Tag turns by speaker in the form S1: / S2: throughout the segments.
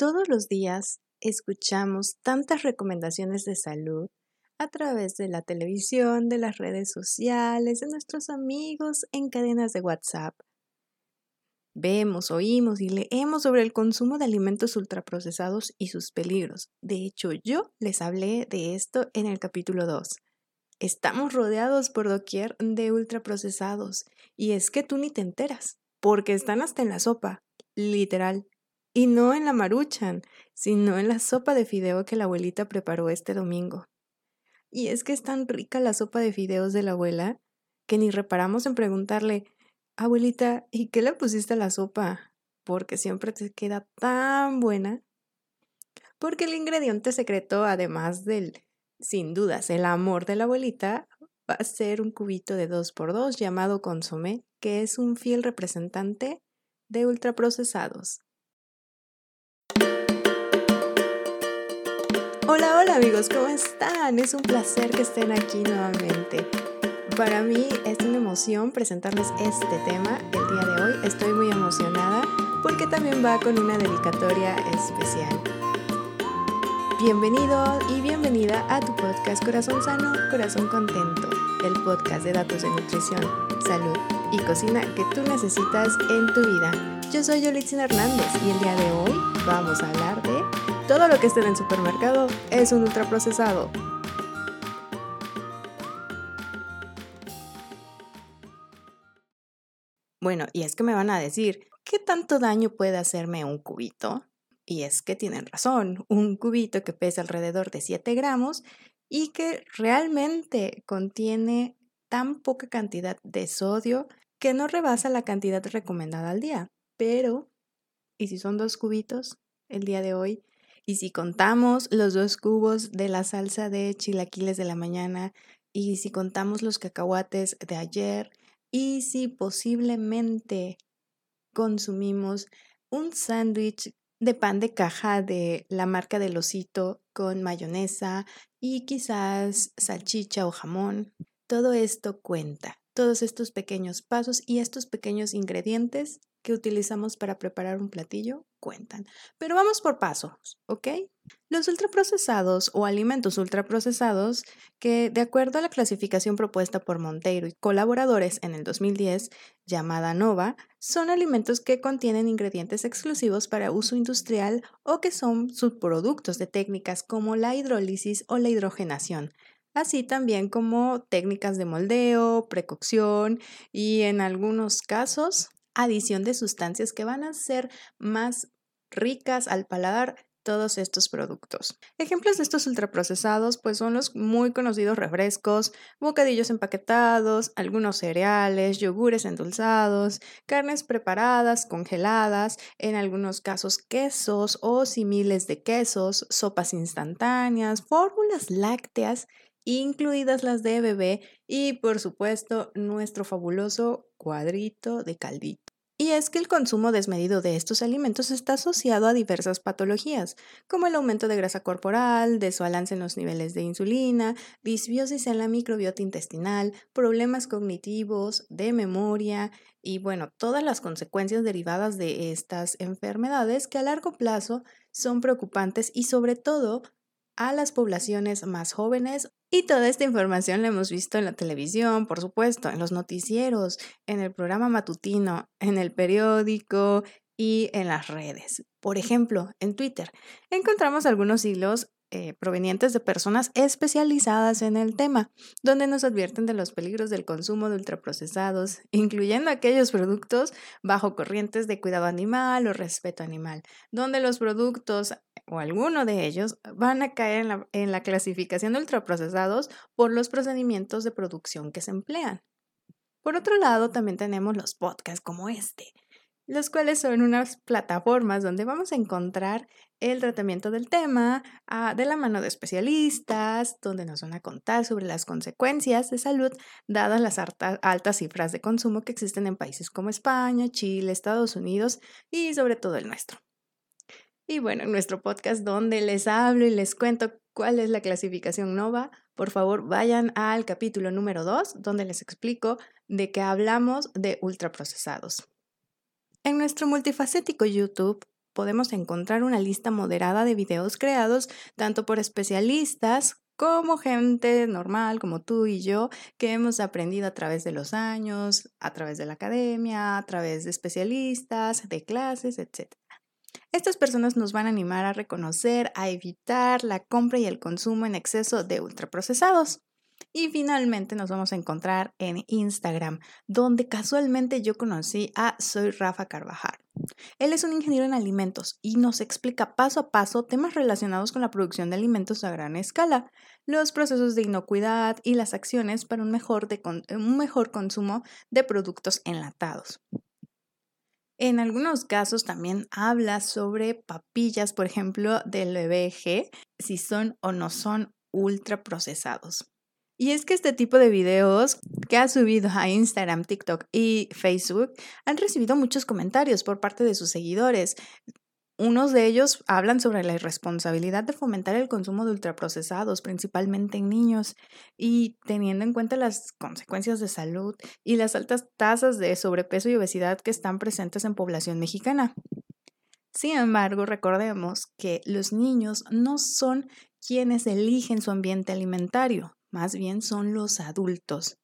S1: Todos los días escuchamos tantas recomendaciones de salud a través de la televisión, de las redes sociales, de nuestros amigos en cadenas de WhatsApp. Vemos, oímos y leemos sobre el consumo de alimentos ultraprocesados y sus peligros. De hecho, yo les hablé de esto en el capítulo 2. Estamos rodeados por doquier de ultraprocesados y es que tú ni te enteras, porque están hasta en la sopa, literal. Y no en la maruchan, sino en la sopa de fideo que la abuelita preparó este domingo. Y es que es tan rica la sopa de fideos de la abuela que ni reparamos en preguntarle, abuelita, ¿y qué le pusiste a la sopa? Porque siempre te queda tan buena. Porque el ingrediente secreto, además del, sin dudas, el amor de la abuelita, va a ser un cubito de 2x2 llamado consomé, que es un fiel representante de ultraprocesados. Hola, hola amigos, ¿cómo están? Es un placer que estén aquí nuevamente. Para mí es una emoción presentarles este tema el día de hoy. Estoy muy emocionada porque también va con una dedicatoria especial. Bienvenido y bienvenida a tu podcast Corazón Sano, Corazón Contento, el podcast de datos de nutrición, salud y cocina que tú necesitas en tu vida. Yo soy Yolitzin Hernández y el día de hoy vamos a hablar de todo lo que esté en el supermercado es un ultraprocesado. Bueno, y es que me van a decir, ¿qué tanto daño puede hacerme un cubito? Y es que tienen razón, un cubito que pesa alrededor de 7 gramos y que realmente contiene tan poca cantidad de sodio que no rebasa la cantidad recomendada al día. Pero, ¿y si son dos cubitos el día de hoy? Y si contamos los dos cubos de la salsa de chilaquiles de la mañana, y si contamos los cacahuates de ayer, y si posiblemente consumimos un sándwich de pan de caja de la marca del osito con mayonesa y quizás salchicha o jamón, todo esto cuenta. Todos estos pequeños pasos y estos pequeños ingredientes que utilizamos para preparar un platillo cuentan. Pero vamos por pasos, ¿ok? Los ultraprocesados o alimentos ultraprocesados, que de acuerdo a la clasificación propuesta por Monteiro y colaboradores en el 2010, llamada NOVA, son alimentos que contienen ingredientes exclusivos para uso industrial o que son subproductos de técnicas como la hidrólisis o la hidrogenación, así también como técnicas de moldeo, precocción y en algunos casos adición de sustancias que van a ser más ricas al paladar todos estos productos. Ejemplos de estos ultraprocesados pues son los muy conocidos refrescos, bocadillos empaquetados, algunos cereales, yogures endulzados, carnes preparadas, congeladas, en algunos casos quesos o similes de quesos, sopas instantáneas, fórmulas lácteas incluidas las de bebé y por supuesto nuestro fabuloso cuadrito de caldito. Y es que el consumo desmedido de estos alimentos está asociado a diversas patologías, como el aumento de grasa corporal, desbalance en los niveles de insulina, disbiosis en la microbiota intestinal, problemas cognitivos, de memoria y bueno, todas las consecuencias derivadas de estas enfermedades que a largo plazo son preocupantes y sobre todo a las poblaciones más jóvenes. Y toda esta información la hemos visto en la televisión, por supuesto, en los noticieros, en el programa matutino, en el periódico y en las redes. Por ejemplo, en Twitter encontramos algunos hilos eh, provenientes de personas especializadas en el tema, donde nos advierten de los peligros del consumo de ultraprocesados, incluyendo aquellos productos bajo corrientes de cuidado animal o respeto animal, donde los productos o alguno de ellos van a caer en la, en la clasificación de ultraprocesados por los procedimientos de producción que se emplean. Por otro lado, también tenemos los podcasts como este, los cuales son unas plataformas donde vamos a encontrar el tratamiento del tema ah, de la mano de especialistas, donde nos van a contar sobre las consecuencias de salud dadas las altas cifras de consumo que existen en países como España, Chile, Estados Unidos y sobre todo el nuestro. Y bueno, en nuestro podcast donde les hablo y les cuento cuál es la clasificación NOVA, por favor vayan al capítulo número 2 donde les explico de qué hablamos de ultraprocesados. En nuestro multifacético YouTube podemos encontrar una lista moderada de videos creados tanto por especialistas como gente normal como tú y yo que hemos aprendido a través de los años, a través de la academia, a través de especialistas, de clases, etc. Estas personas nos van a animar a reconocer, a evitar la compra y el consumo en exceso de ultraprocesados. Y finalmente nos vamos a encontrar en Instagram, donde casualmente yo conocí a Soy Rafa Carvajal. Él es un ingeniero en alimentos y nos explica paso a paso temas relacionados con la producción de alimentos a gran escala, los procesos de inocuidad y las acciones para un mejor, un mejor consumo de productos enlatados. En algunos casos también habla sobre papillas, por ejemplo, del BBG, si son o no son ultraprocesados. Y es que este tipo de videos que ha subido a Instagram, TikTok y Facebook han recibido muchos comentarios por parte de sus seguidores. Unos de ellos hablan sobre la irresponsabilidad de fomentar el consumo de ultraprocesados, principalmente en niños, y teniendo en cuenta las consecuencias de salud y las altas tasas de sobrepeso y obesidad que están presentes en población mexicana. Sin embargo, recordemos que los niños no son quienes eligen su ambiente alimentario, más bien son los adultos.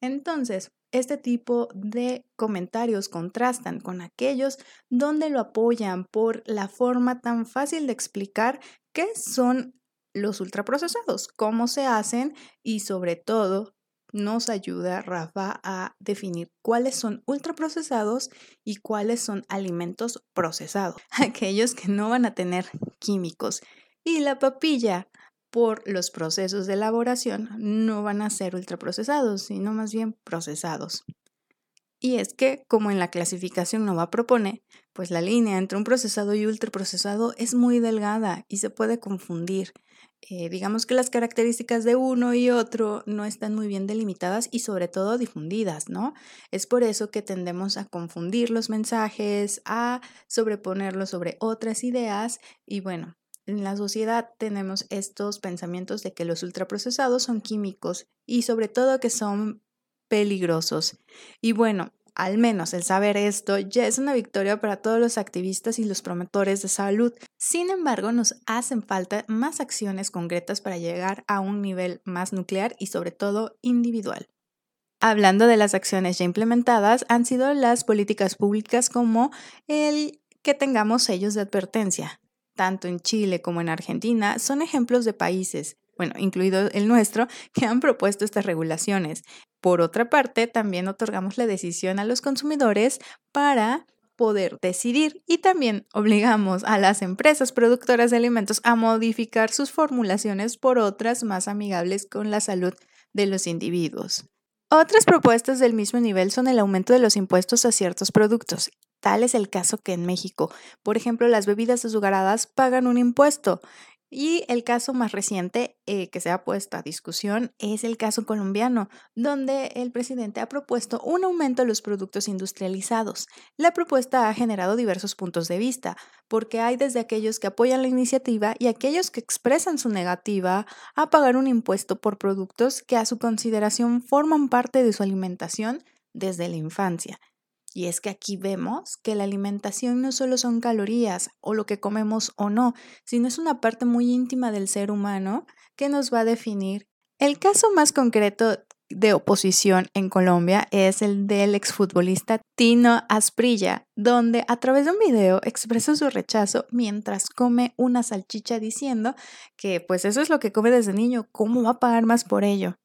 S1: Entonces, este tipo de comentarios contrastan con aquellos donde lo apoyan por la forma tan fácil de explicar qué son los ultraprocesados, cómo se hacen y sobre todo nos ayuda Rafa a definir cuáles son ultraprocesados y cuáles son alimentos procesados, aquellos que no van a tener químicos. Y la papilla por los procesos de elaboración no van a ser ultraprocesados, sino más bien procesados. Y es que, como en la clasificación NOVA propone, pues la línea entre un procesado y ultraprocesado es muy delgada y se puede confundir. Eh, digamos que las características de uno y otro no están muy bien delimitadas y sobre todo difundidas, ¿no? Es por eso que tendemos a confundir los mensajes, a sobreponerlos sobre otras ideas y bueno, en la sociedad tenemos estos pensamientos de que los ultraprocesados son químicos y sobre todo que son peligrosos. Y bueno, al menos el saber esto ya es una victoria para todos los activistas y los promotores de salud. Sin embargo, nos hacen falta más acciones concretas para llegar a un nivel más nuclear y sobre todo individual. Hablando de las acciones ya implementadas, han sido las políticas públicas como el que tengamos sellos de advertencia, tanto en Chile como en Argentina, son ejemplos de países, bueno, incluido el nuestro, que han propuesto estas regulaciones. Por otra parte, también otorgamos la decisión a los consumidores para poder decidir y también obligamos a las empresas productoras de alimentos a modificar sus formulaciones por otras más amigables con la salud de los individuos. Otras propuestas del mismo nivel son el aumento de los impuestos a ciertos productos Tal es el caso que en México, por ejemplo, las bebidas azucaradas pagan un impuesto. Y el caso más reciente eh, que se ha puesto a discusión es el caso colombiano, donde el presidente ha propuesto un aumento de los productos industrializados. La propuesta ha generado diversos puntos de vista, porque hay desde aquellos que apoyan la iniciativa y aquellos que expresan su negativa a pagar un impuesto por productos que a su consideración forman parte de su alimentación desde la infancia. Y es que aquí vemos que la alimentación no solo son calorías o lo que comemos o no, sino es una parte muy íntima del ser humano que nos va a definir. El caso más concreto de oposición en Colombia es el del exfutbolista Tino Asprilla, donde a través de un video expresó su rechazo mientras come una salchicha diciendo que pues eso es lo que come desde niño, ¿cómo va a pagar más por ello?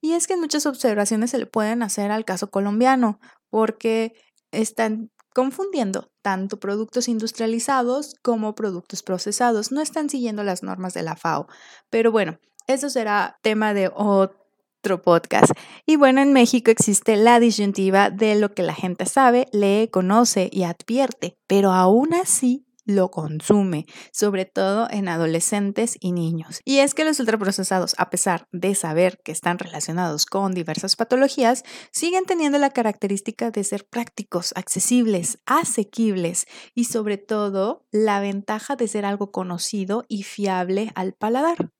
S1: Y es que muchas observaciones se le pueden hacer al caso colombiano, porque están confundiendo tanto productos industrializados como productos procesados. No están siguiendo las normas de la FAO. Pero bueno, eso será tema de otro podcast. Y bueno, en México existe la disyuntiva de lo que la gente sabe, lee, conoce y advierte, pero aún así lo consume, sobre todo en adolescentes y niños. Y es que los ultraprocesados, a pesar de saber que están relacionados con diversas patologías, siguen teniendo la característica de ser prácticos, accesibles, asequibles y sobre todo la ventaja de ser algo conocido y fiable al paladar.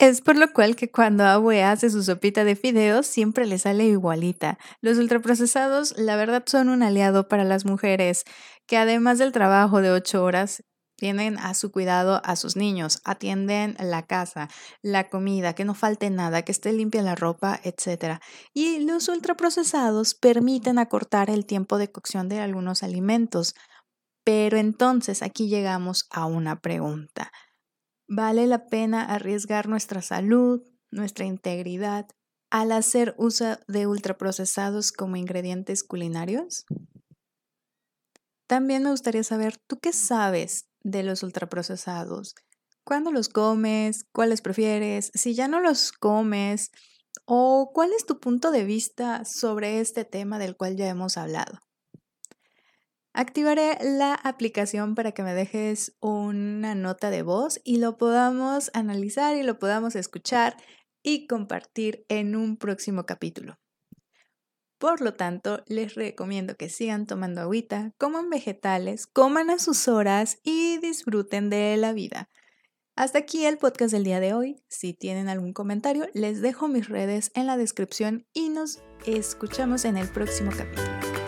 S1: Es por lo cual que cuando Abue hace su sopita de fideos siempre le sale igualita. Los ultraprocesados, la verdad, son un aliado para las mujeres que además del trabajo de ocho horas, tienen a su cuidado a sus niños, atienden la casa, la comida, que no falte nada, que esté limpia la ropa, etc. Y los ultraprocesados permiten acortar el tiempo de cocción de algunos alimentos. Pero entonces aquí llegamos a una pregunta. ¿Vale la pena arriesgar nuestra salud, nuestra integridad al hacer uso de ultraprocesados como ingredientes culinarios? También me gustaría saber, ¿tú qué sabes de los ultraprocesados? ¿Cuándo los comes? ¿Cuáles prefieres? Si ya no los comes, ¿o cuál es tu punto de vista sobre este tema del cual ya hemos hablado? Activaré la aplicación para que me dejes una nota de voz y lo podamos analizar y lo podamos escuchar y compartir en un próximo capítulo. Por lo tanto, les recomiendo que sigan tomando agüita, coman vegetales, coman a sus horas y disfruten de la vida. Hasta aquí el podcast del día de hoy. Si tienen algún comentario, les dejo mis redes en la descripción y nos escuchamos en el próximo capítulo.